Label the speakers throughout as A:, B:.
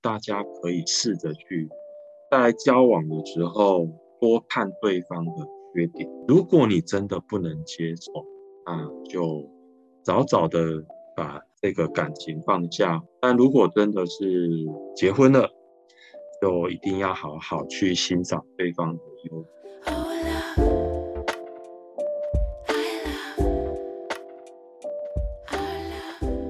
A: 大家可以试着去在交往的时候多看对方的缺点。如果你真的不能接受，那就早早的把这个感情放下。但如果真的是结婚了，就一定要好好去欣赏对方的优点。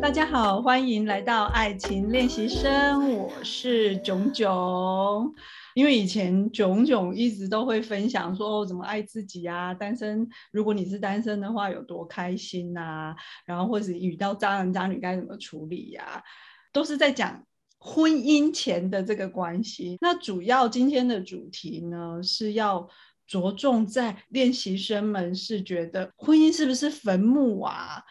B: 大家好，欢迎来到爱情练习生，我是炯炯。因为以前炯炯一直都会分享说怎么爱自己啊，单身，如果你是单身的话有多开心呐，然后或者遇到渣男渣女该怎么处理呀，都是在讲婚姻前的这个关系。那主要今天的主题呢是要着重在练习生们是觉得婚姻是不是坟墓啊？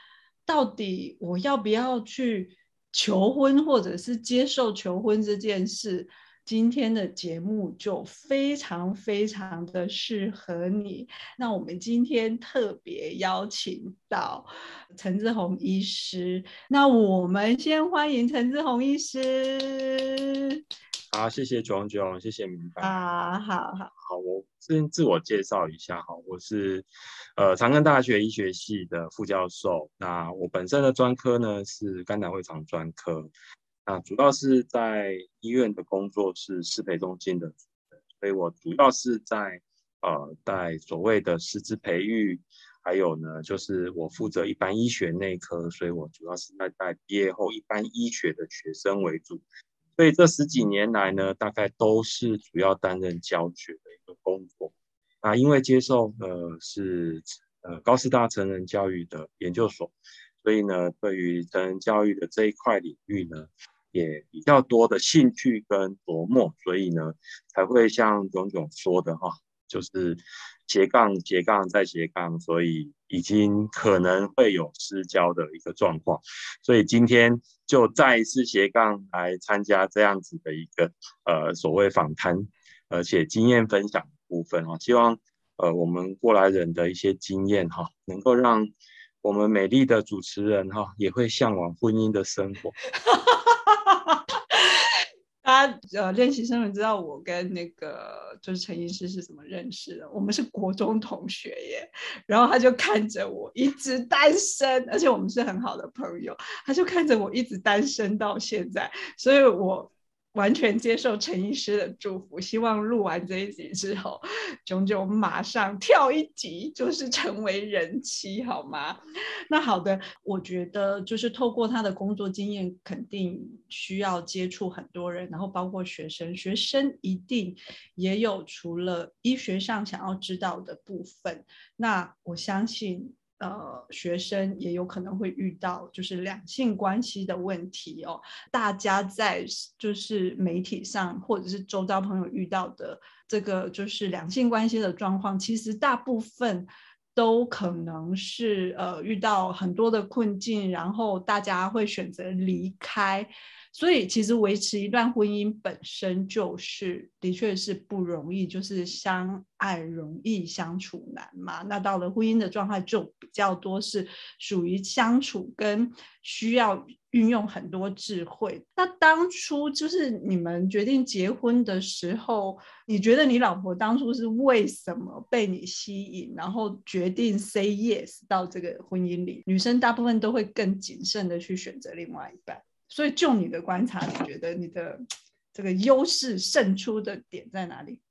B: 到底我要不要去求婚，或者是接受求婚这件事？今天的节目就非常非常的适合你。那我们今天特别邀请到陈志宏医师。那我们先欢迎陈志宏医师。
A: 好，谢谢炯炯，谢谢明白
B: 啊，好好
A: 好，我先自我介绍一下哈，我是呃长庚大学医学系的副教授，那我本身的专科呢是肝胆胃肠专科，那主要是在医院的工作是适培中心的，所以我主要是在呃在所谓的师资培育，还有呢就是我负责一般医学内科，所以我主要是在带毕业后一般医学的学生为主。所以这十几年来呢，大概都是主要担任教学的一个工作。啊，因为接受呃是呃高师大成人教育的研究所，所以呢，对于成人教育的这一块领域呢，也比较多的兴趣跟琢磨，所以呢，才会像炯炯说的哈，就是斜杠斜杠再斜杠，所以已经可能会有失焦的一个状况。所以今天。就再一次斜杠来参加这样子的一个呃所谓访谈，而且经验分享部分哦，希望呃我们过来人的一些经验哈，能够让我们美丽的主持人哈也会向往婚姻的生活。
B: 他呃，练习生们知道我跟那个就是陈医师是怎么认识的？我们是国中同学耶。然后他就看着我一直单身，而且我们是很好的朋友，他就看着我一直单身到现在，所以我。完全接受陈医师的祝福，希望录完这一集之后，炯炯马上跳一级，就是成为人妻，好吗？那好的，我觉得就是透过他的工作经验，肯定需要接触很多人，然后包括学生，学生一定也有除了医学上想要知道的部分，那我相信。呃，学生也有可能会遇到就是两性关系的问题哦。大家在就是媒体上或者是周遭朋友遇到的这个就是两性关系的状况，其实大部分都可能是呃遇到很多的困境，然后大家会选择离开。所以，其实维持一段婚姻本身就是，的确是不容易，就是相爱容易相处难嘛。那到了婚姻的状态，就比较多是属于相处跟需要运用很多智慧。那当初就是你们决定结婚的时候，你觉得你老婆当初是为什么被你吸引，然后决定 say yes 到这个婚姻里？女生大部分都会更谨慎的去选择另外一半。所以，就你的观察，你觉得你的这个优势胜出的点在哪里？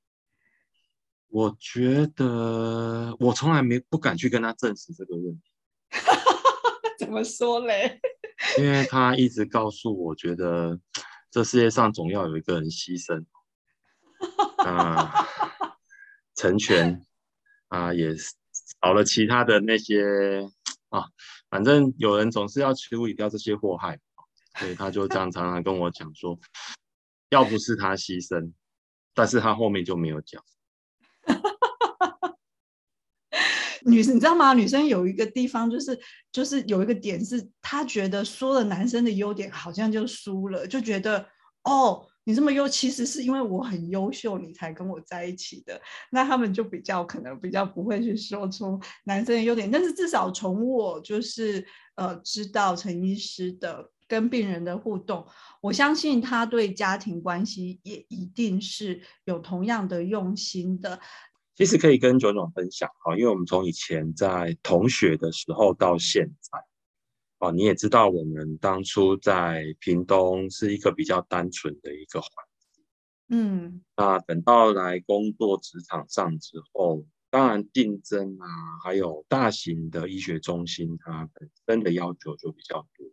A: 我觉得我从来没不敢去跟他证实这个问题。
B: 怎么说嘞？
A: 因为他一直告诉我，觉得这世界上总要有一个人牺牲啊，成全啊，也少了其他的那些啊，反正有人总是要处理掉这些祸害。所以他就这样常常跟我讲说，要不是他牺牲，但是他后面就没有讲。
B: 女生你知道吗？女生有一个地方就是就是有一个点是，她觉得说了男生的优点好像就输了，就觉得哦，你这么优，其实是因为我很优秀，你才跟我在一起的。那他们就比较可能比较不会去说出男生的优点，但是至少从我就是呃知道陈医师的。跟病人的互动，我相信他对家庭关系也一定是有同样的用心的。
A: 其实可以跟九总分享哈，因为我们从以前在同学的时候到现在，哦，你也知道我们当初在屏东是一个比较单纯的一个环境，
B: 嗯，
A: 那等到来工作职场上之后，当然竞争啊，还有大型的医学中心，它本身的要求就比较多，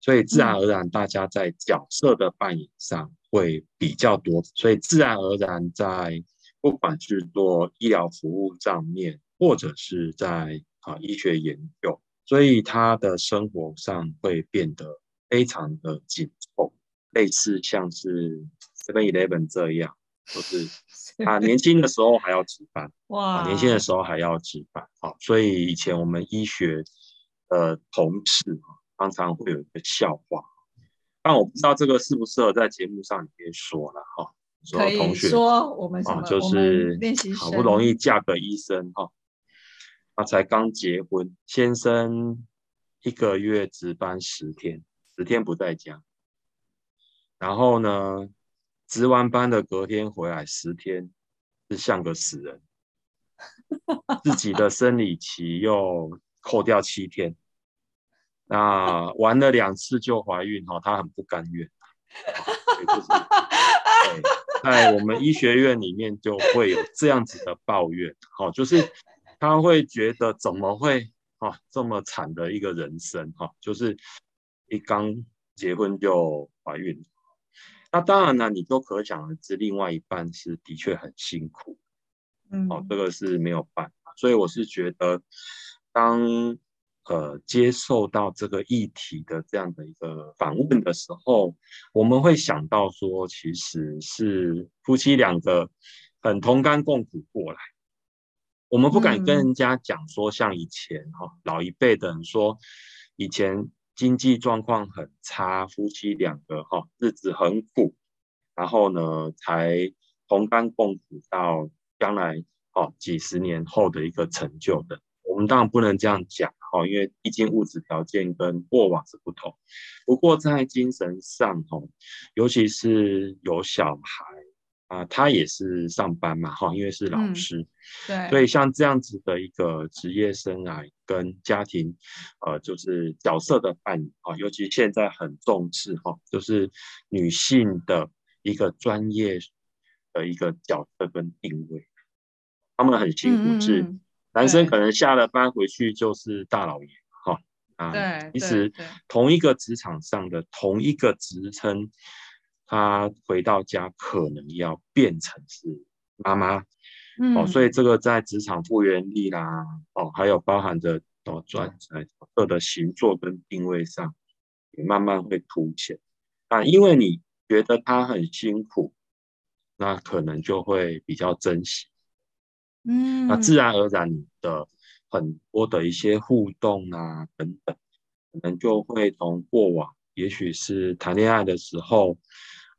A: 所以自然而然大家在角色的扮演上会比较多，所以自然而然在。不管是做医疗服务上面，或者是在啊医学研究，所以他的生活上会变得非常的紧凑，类似像是 Seven Eleven 这样，就是 啊年轻的时候还要值班，
B: 哇，
A: 年轻的时候还要值班，好，所以以前我们医学的同事常常会有一个笑话，但我不知道这个适不适合在节目上里面说了哈。
B: 可以说我们
A: 啊，就是好不容易嫁个医生哈，他才刚结婚，先生一个月值班十天，十天不在家，然后呢，值完班的隔天回来十天，是像个死人，自己的生理期又扣掉七天，那玩了两次就怀孕哈，她很不甘愿，就是。在我们医学院里面就会有这样子的抱怨，好，就是他会觉得怎么会啊这么惨的一个人生哈，就是一刚结婚就怀孕，那当然呢，你都可想而知，另外一半是的确很辛苦，
B: 嗯，
A: 哦，这个是没有办法，所以我是觉得当。呃，接受到这个议题的这样的一个访问的时候，我们会想到说，其实是夫妻两个很同甘共苦过来。我们不敢跟人家讲说，像以前哈老一辈的人说，以前经济状况很差，夫妻两个哈日子很苦，然后呢才同甘共苦到将来哦几十年后的一个成就的。我们当然不能这样讲，哈，因为毕竟物质条件跟过往是不同。不过在精神上，哈，尤其是有小孩啊，他也是上班嘛，哈，因为是老师，
B: 对，
A: 所以像这样子的一个职业生涯跟家庭，呃，就是角色的扮演，啊，尤其现在很重视，哈，就是女性的一个专业的一个角色跟定位，他们很辛苦，是。男生可能下了班回去就是大老爷，哈
B: 啊，对，
A: 其实同一个职场上的同一个职称，他回到家可能要变成是妈妈，哦，所以这个在职场复原力啦，哦，还有包含着哦转在各的行作跟定位上，也慢慢会凸显。啊，因为你觉得他很辛苦，那可能就会比较珍惜。
B: 嗯，
A: 那自然而然的很多的一些互动啊等等，可能就会从过往，也许是谈恋爱的时候，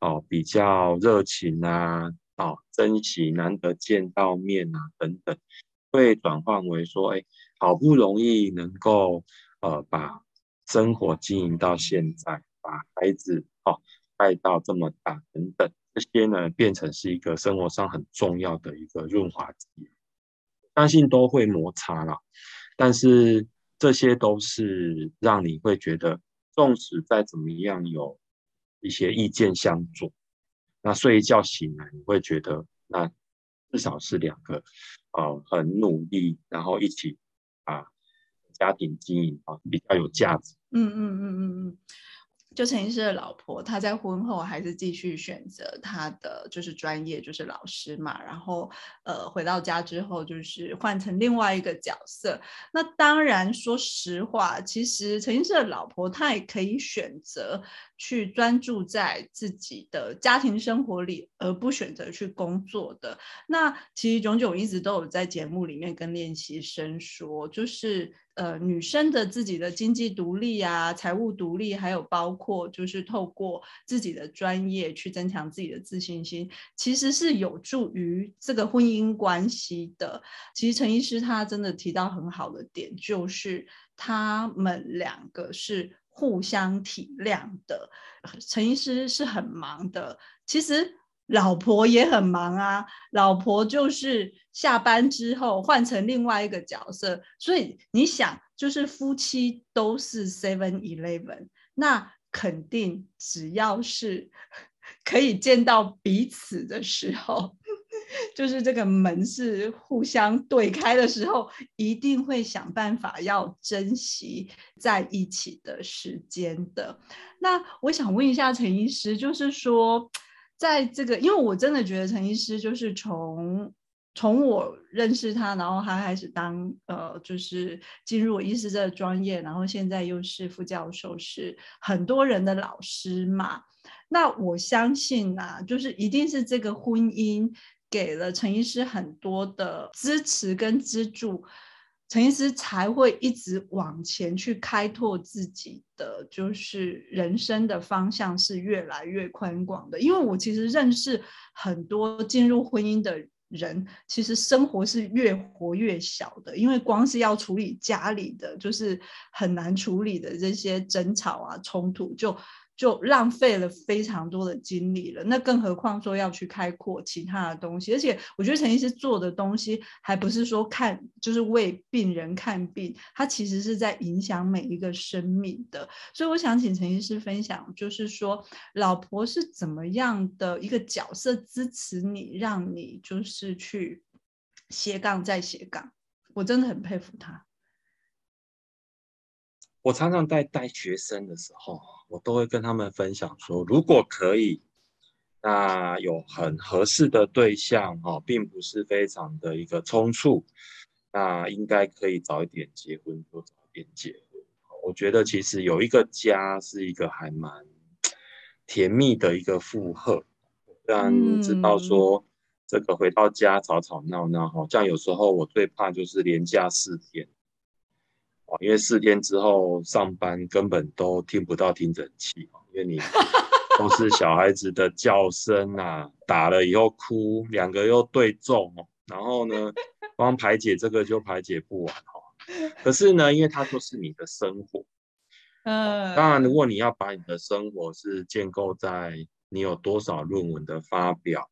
A: 哦比较热情啊，哦珍惜难得见到面啊等等，会转换为说，哎，好不容易能够呃把生活经营到现在，把孩子哦带到这么大等等，这些呢变成是一个生活上很重要的一个润滑剂。相信都会摩擦了，但是这些都是让你会觉得，纵使再怎么样有一些意见相左，那睡一觉醒来，你会觉得那至少是两个呃很努力，然后一起啊家庭经营啊比较有价值。
B: 嗯嗯嗯嗯嗯。就陈医师的老婆，她在婚后还是继续选择她的就是专业，就是老师嘛。然后呃回到家之后，就是换成另外一个角色。那当然，说实话，其实陈医师的老婆她也可以选择去专注在自己的家庭生活里，而不选择去工作的。那其实炯炯一直都有在节目里面跟练习生说，就是。呃，女生的自己的经济独立啊，财务独立，还有包括就是透过自己的专业去增强自己的自信心，其实是有助于这个婚姻关系的。其实陈医师他真的提到很好的点，就是他们两个是。互相体谅的。陈医师是很忙的，其实老婆也很忙啊。老婆就是下班之后换成另外一个角色，所以你想，就是夫妻都是 Seven Eleven，那肯定只要是 可以见到彼此的时候。就是这个门是互相对开的时候，一定会想办法要珍惜在一起的时间的。那我想问一下陈医师，就是说，在这个，因为我真的觉得陈医师就是从从我认识他，然后他开始当呃，就是进入医师这个专业，然后现在又是副教授，是很多人的老师嘛。那我相信呐，就是一定是这个婚姻。给了陈医师很多的支持跟资助，陈医师才会一直往前去开拓自己的，就是人生的方向是越来越宽广的。因为我其实认识很多进入婚姻的人，其实生活是越活越小的，因为光是要处理家里的，就是很难处理的这些争吵啊、冲突就。就浪费了非常多的精力了，那更何况说要去开阔其他的东西，而且我觉得陈医师做的东西还不是说看，就是为病人看病，他其实是在影响每一个生命的。所以我想请陈医师分享，就是说老婆是怎么样的一个角色支持你，让你就是去斜杠再斜杠，我真的很佩服他。
A: 我常常在带学生的时候。我都会跟他们分享说，如果可以，那有很合适的对象哦，并不是非常的一个冲突，那应该可以早一点结婚就早一点结婚。我觉得其实有一个家是一个还蛮甜蜜的一个负荷，虽然知道说这个回到家吵吵闹闹哈，像有时候我最怕就是连假四天。因为四天之后上班根本都听不到听诊器因为你 都是小孩子的叫声啊，打了以后哭，两个又对重哦，然后呢，光排解这个就排解不完哈。可是呢，因为它就是你的生活，嗯，当然如果你要把你的生活是建构在你有多少论文的发表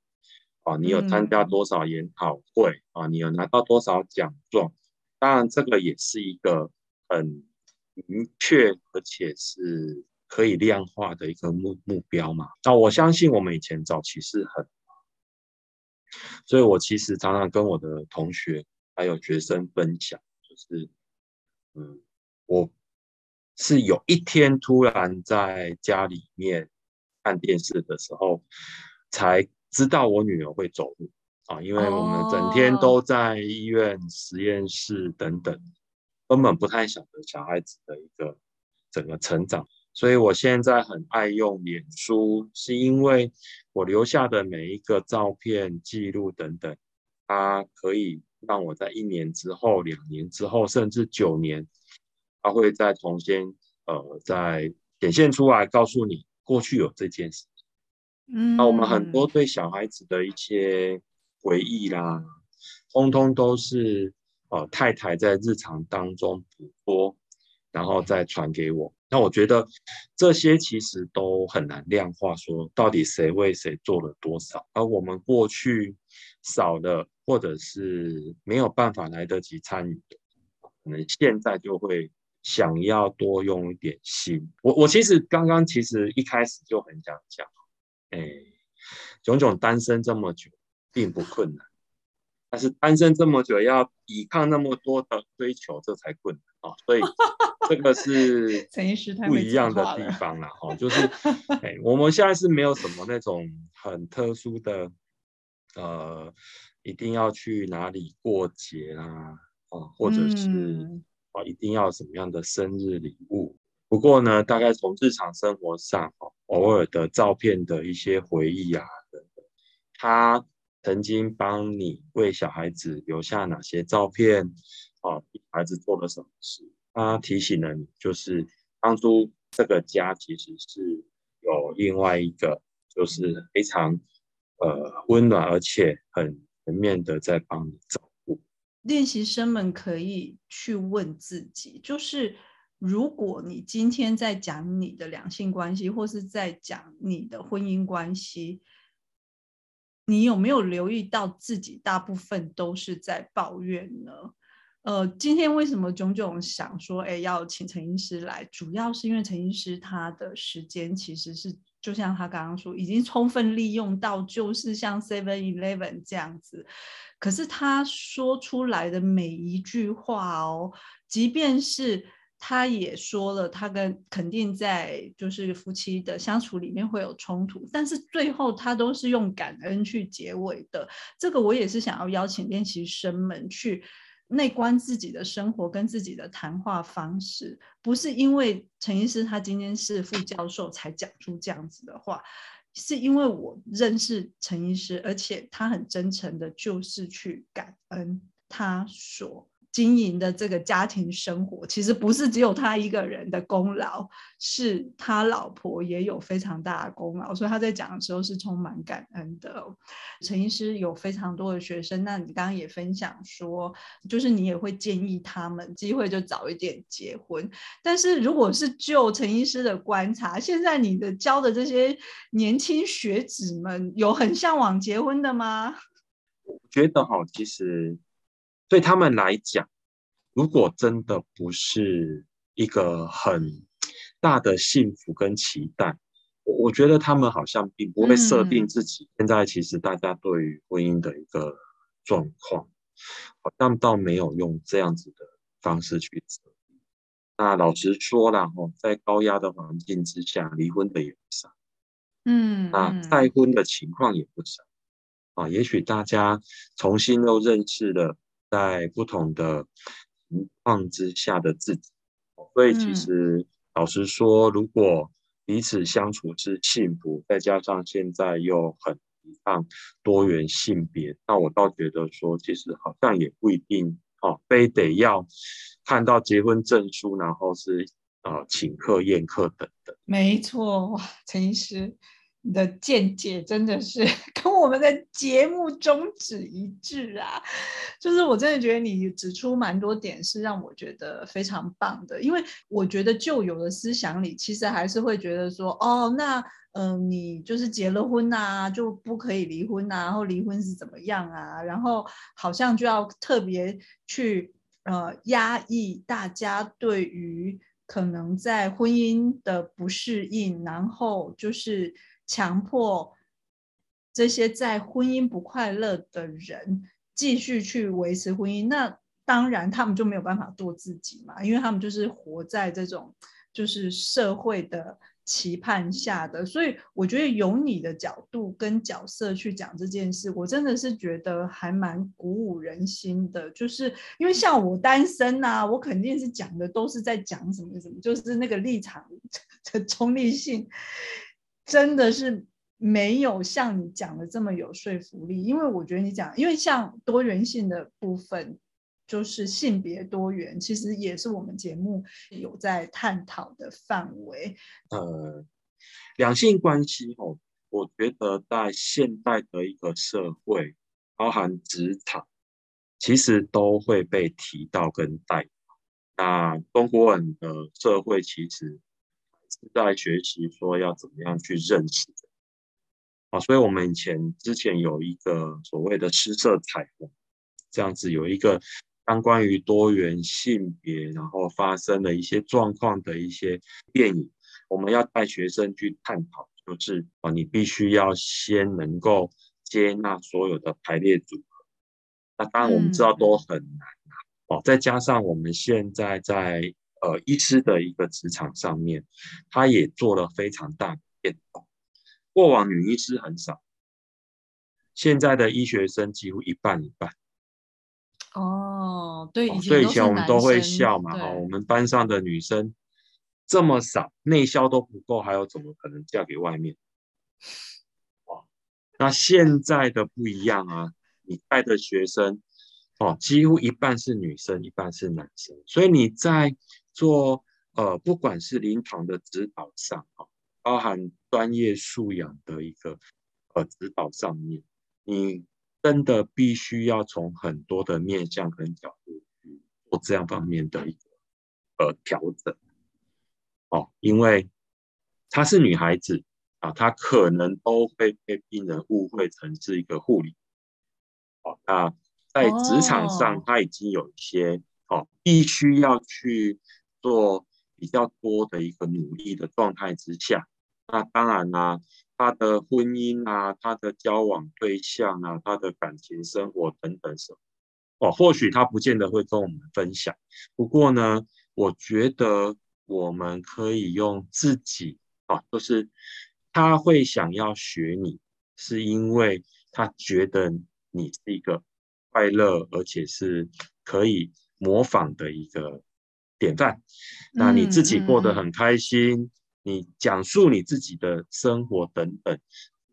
A: 啊，你有参加多少研讨会啊，你有拿到多少奖状，当然这个也是一个。很明确，而且是可以量化的一个目目标嘛？那我相信我们以前早期是很，所以我其实常常跟我的同学还有学生分享，就是，嗯，我是有一天突然在家里面看电视的时候，才知道我女儿会走路啊，因为我们整天都在医院、实验室等等。根本不太晓得小孩子的一个整个成长，所以我现在很爱用脸书，是因为我留下的每一个照片、记录等等，它可以让我在一年之后、两年之后，甚至九年，它会再重新呃再显现出来，告诉你过去有这件事。嗯，那我们很多对小孩子的一些回忆啦，通通都是。呃，太太在日常当中捕捉，然后再传给我。那我觉得这些其实都很难量化，说到底谁为谁做了多少。而我们过去少了，或者是没有办法来得及参与的，可能现在就会想要多用一点心。我我其实刚刚其实一开始就很想讲，哎，炯炯单身这么久，并不困难。但是单身这么久，要抵抗那么多的追求，这才困难啊！所以这个是 不一样的地方啦哈。就是，哎，我们现在是没有什么那种很特殊的，呃，一定要去哪里过节啦，哦，或者是啊，一定要什么样的生日礼物。不过呢，大概从日常生活上，哦，偶尔的照片的一些回忆啊等等，他。曾经帮你为小孩子留下哪些照片？啊，孩子做了什么事？他提醒了你，就是当初这个家其实是有另外一个，就是非常呃温暖而且很全面的在帮你照顾。
B: 练习生们可以去问自己，就是如果你今天在讲你的两性关系，或是在讲你的婚姻关系，你有没有留意到自己大部分都是在抱怨呢？呃，今天为什么炯炯想说，哎，要请陈医师来，主要是因为陈医师他的时间其实是。就像他刚刚说，已经充分利用到，就是像 Seven Eleven 这样子。可是他说出来的每一句话哦，即便是他也说了，他跟肯定在就是夫妻的相处里面会有冲突，但是最后他都是用感恩去结尾的。这个我也是想要邀请练习生们去。内观自己的生活跟自己的谈话方式，不是因为陈医师他今天是副教授才讲出这样子的话，是因为我认识陈医师，而且他很真诚的，就是去感恩他所。经营的这个家庭生活，其实不是只有他一个人的功劳，是他老婆也有非常大的功劳。所以他在讲的时候是充满感恩的。陈医师有非常多的学生，那你刚刚也分享说，就是你也会建议他们机会就早一点结婚。但是如果是就陈医师的观察，现在你的教的这些年轻学子们，有很向往结婚的吗？
A: 我觉得哈，其实。对他们来讲，如果真的不是一个很大的幸福跟期待，我我觉得他们好像并不会设定自己。现在其实大家对于婚姻的一个状况，好像倒没有用这样子的方式去设定。那老实说了哦，在高压的环境之下，离婚的也不少。
B: 嗯，
A: 那再婚的情况也不少。啊，也许大家重新又认识了。在不同的情况之下的自己，所以其实老实说，如果彼此相处是幸福，再加上现在又很提倡多元性别，那我倒觉得说，其实好像也不一定哦，非得要看到结婚证书，然后是呃请客宴客等等。
B: 没错，哇，陈医师。你的见解真的是 跟我们的节目宗旨一致啊！就是我真的觉得你指出蛮多点是让我觉得非常棒的，因为我觉得旧有的思想里其实还是会觉得说，哦，那嗯，你就是结了婚呐，就不可以离婚呐，然后离婚是怎么样啊？然后好像就要特别去呃压抑大家对于可能在婚姻的不适应，然后就是。强迫这些在婚姻不快乐的人继续去维持婚姻，那当然他们就没有办法做自己嘛，因为他们就是活在这种就是社会的期盼下的。所以我觉得由你的角度跟角色去讲这件事，我真的是觉得还蛮鼓舞人心的。就是因为像我单身呐，我肯定是讲的都是在讲什么什么，就是那个立场 的中立性。真的是没有像你讲的这么有说服力，因为我觉得你讲，因为像多元性的部分，就是性别多元，其实也是我们节目有在探讨的范围。
A: 呃，两性关系哦，我觉得在现代的一个社会，包含职场，其实都会被提到跟带。那中国人的社会其实。在学习说要怎么样去认识啊，所以我们以前之前有一个所谓的诗色彩虹，这样子有一个相关于多元性别，然后发生的一些状况的一些电影，我们要带学生去探讨，就是啊，你必须要先能够接纳所有的排列组合，那当然我们知道都很难哦，再加上我们现在在。呃，医师的一个职场上面，他也做了非常大的变动。过往女医师很少，现在的医学生几乎一半一半。
B: 哦，对，
A: 所以以前我们都会
B: 笑
A: 嘛，哦，我们班上的女生这么少，内销都不够，还有怎么可能嫁给外面？哇，那现在的不一样啊，你带的学生哦，几乎一半是女生，一半是男生，所以你在。做呃，不管是临床的指导上啊，包含专业素养的一个呃指导上面，你真的必须要从很多的面向跟角度去做这样方面的一个呃调整。哦，因为她是女孩子啊，她可能都会被病人误会成是一个护理。哦，那在职场上，她已经有一些哦，必须要去做比较多的一个努力的状态之下，那当然啦，他的婚姻啊，他的交往对象啊，他的感情生活等等什么，哦，或许他不见得会跟我们分享。不过呢，我觉得我们可以用自己啊，就是他会想要学你，是因为他觉得你是一个快乐而且是可以模仿的一个典范。那你自己过得很开心。你讲述你自己的生活等等，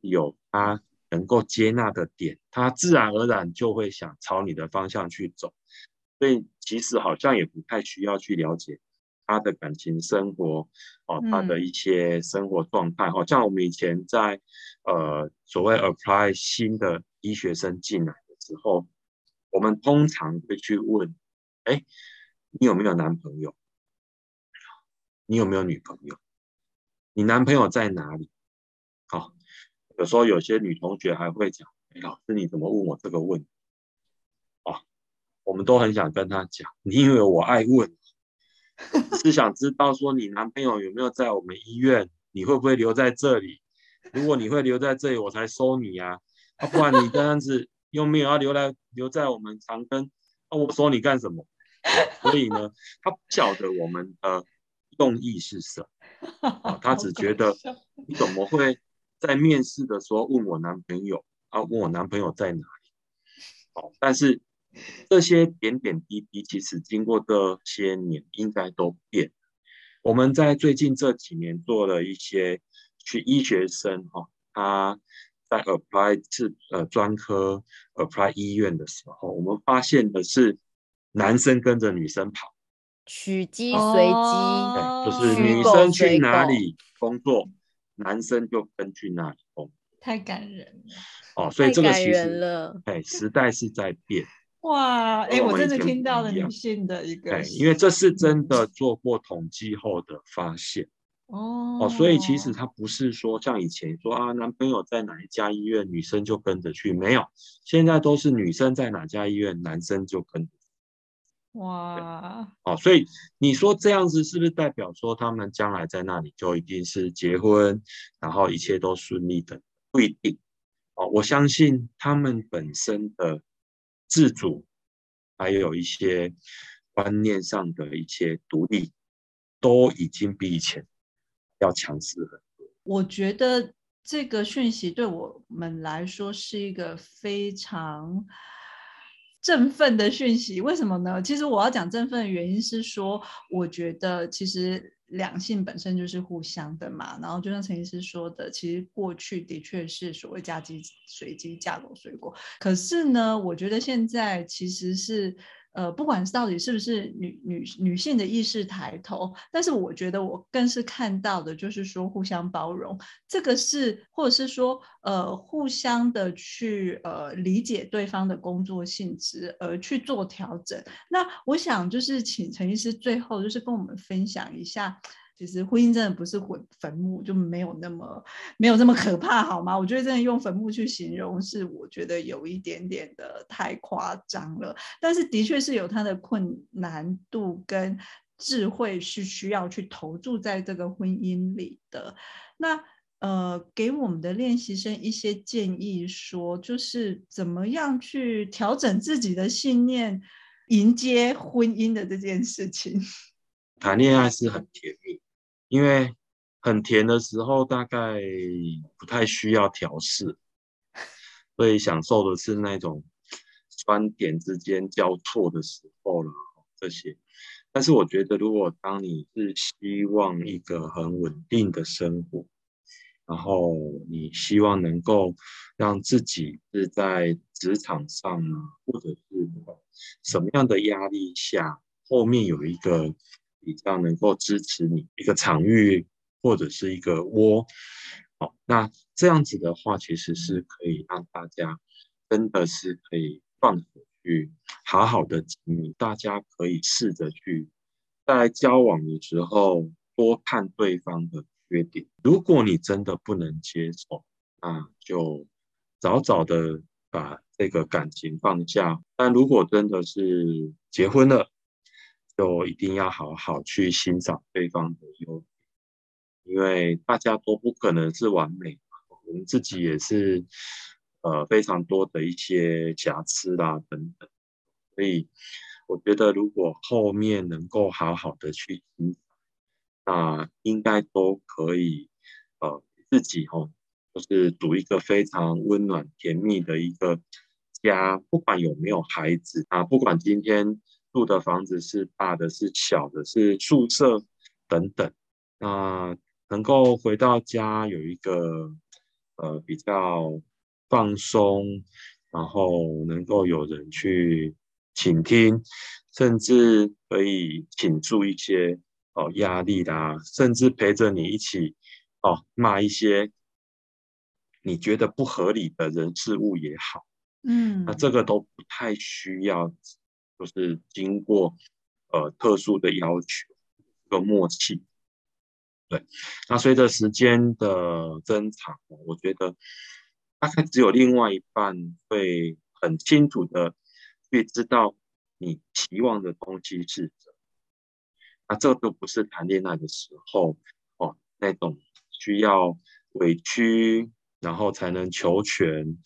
A: 有他能够接纳的点，他自然而然就会想朝你的方向去走。所以其实好像也不太需要去了解他的感情生活哦，他的一些生活状态。好像我们以前在呃所谓 apply 新的医学生进来的时候，我们通常会去问：哎，你有没有男朋友？你有没有女朋友？你男朋友在哪里？好，有时候有些女同学还会讲：“哎，老师你怎么问我这个问题？”啊，我们都很想跟她讲，你以为我爱问，是想知道说你男朋友有没有在我们医院？你会不会留在这里？如果你会留在这里，我才收你啊！啊，不然你这样子又没有要留来留在我们长庚，那我收你干什么？所以呢，他不晓得我们的用意是什么。啊，他只觉得你怎么会在面试的时候问我男朋友啊？问我男朋友在哪里？哦，但是这些点点滴滴，其实经过这些年应该都变。我们在最近这几年做了一些去医学生哈，他在 apply 是呃专科 apply 医院的时候，我们发现的是男生跟着女生跑。
C: 取机随机，
A: 就是女生去哪里工作，男生就跟去哪里工作。
B: 太感人了
A: 哦，所以这个其实，哎，时代是在变。
B: 哇，哎，我真的听到了女性的一个，
A: 因为这是真的做过统计后的发现。哦哦，所以其实他不是说像以前说啊，男朋友在哪一家医院，女生就跟着去，没有，现在都是女生在哪家医院，男生就跟。
B: 哇，
A: 哦，所以你说这样子是不是代表说他们将来在那里就一定是结婚，然后一切都顺利的？不一定。哦，我相信他们本身的自主，还有一些观念上的一些独立，都已经比以前要强势很多。
B: 我觉得这个讯息对我们来说是一个非常。振奋的讯息，为什么呢？其实我要讲振奋的原因是说，我觉得其实两性本身就是互相的嘛。然后就像陈医师说的，其实过去的确是所谓嫁鸡随鸡，嫁狗随狗。可是呢，我觉得现在其实是。呃，不管是到底是不是女女女性的意识抬头，但是我觉得我更是看到的，就是说互相包容，这个是或者是说呃互相的去呃理解对方的工作性质而去做调整。那我想就是请陈医师最后就是跟我们分享一下。其实婚姻真的不是坟坟墓，就没有那么没有那么可怕，好吗？我觉得真的用坟墓去形容，是我觉得有一点点的太夸张了。但是的确是有它的困难度跟智慧，是需要去投注在这个婚姻里的。那呃，给我们的练习生一些建议，说就是怎么样去调整自己的信念，迎接婚姻的这件事情。
A: 谈恋爱是很甜蜜。因为很甜的时候，大概不太需要调试，所以享受的是那种酸甜之间交错的时候了。这些，但是我觉得，如果当你是希望一个很稳定的生活，然后你希望能够让自己是在职场上啊，或者是什么样的压力下，后面有一个。比较能够支持你一个场域或者是一个窝，好，那这样子的话，其实是可以让大家真的是可以放手去好好的经营。大家可以试着去在交往的时候多看对方的缺点。如果你真的不能接受，那就早早的把这个感情放下。但如果真的是结婚了，就一定要好好去欣赏对方的优点，因为大家都不可能是完美，我们自己也是，呃，非常多的一些瑕疵啦等等。所以我觉得，如果后面能够好好的去欣赏，那应该都可以，呃，自己哦，就是组一个非常温暖甜蜜的一个家，不管有没有孩子啊，不管今天。住的房子是大的，是小的，是宿舍等等。那能够回到家有一个呃比较放松，然后能够有人去倾听，甚至可以倾诉一些哦压力啦，甚至陪着你一起哦骂一些你觉得不合理的人事物也好，
B: 嗯，
A: 那这个都不太需要。就是经过呃特殊的要求，和默契，对。那随着时间的增长，我觉得大概只有另外一半会很清楚的去知道你期望的东西是什么。那这都不是谈恋爱的时候哦，那种需要委屈，然后才能求全。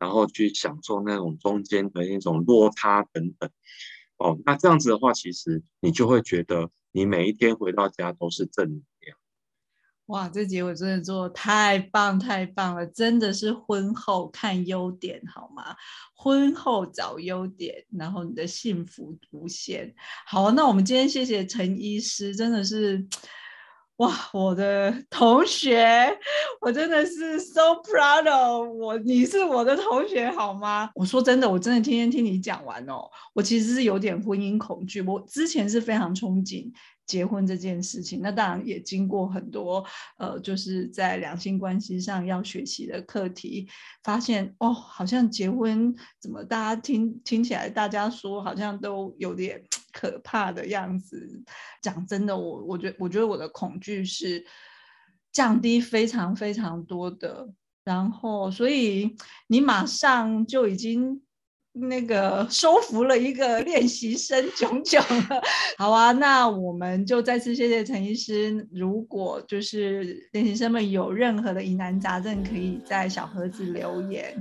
A: 然后去享受那种中间的那种落差等等，哦，那这样子的话，其实你就会觉得你每一天回到家都是正能量。
B: 哇，这结尾真的做太棒太棒了，真的是婚后看优点好吗？婚后找优点，然后你的幸福无限。好，那我们今天谢谢陈医师，真的是。哇，我的同学，我真的是 so proud of 我，你是我的同学好吗？我说真的，我真的天天听你讲完哦，我其实是有点婚姻恐惧，我之前是非常憧憬。结婚这件事情，那当然也经过很多呃，就是在两性关系上要学习的课题，发现哦，好像结婚怎么大家听听起来，大家说好像都有点可怕的样子。讲真的，我我觉我觉得我的恐惧是降低非常非常多的，然后所以你马上就已经。那个收服了一个练习生炯炯了，好啊，那我们就再次谢谢陈医师。如果就是练习生们有任何的疑难杂症，可以在小盒子留言。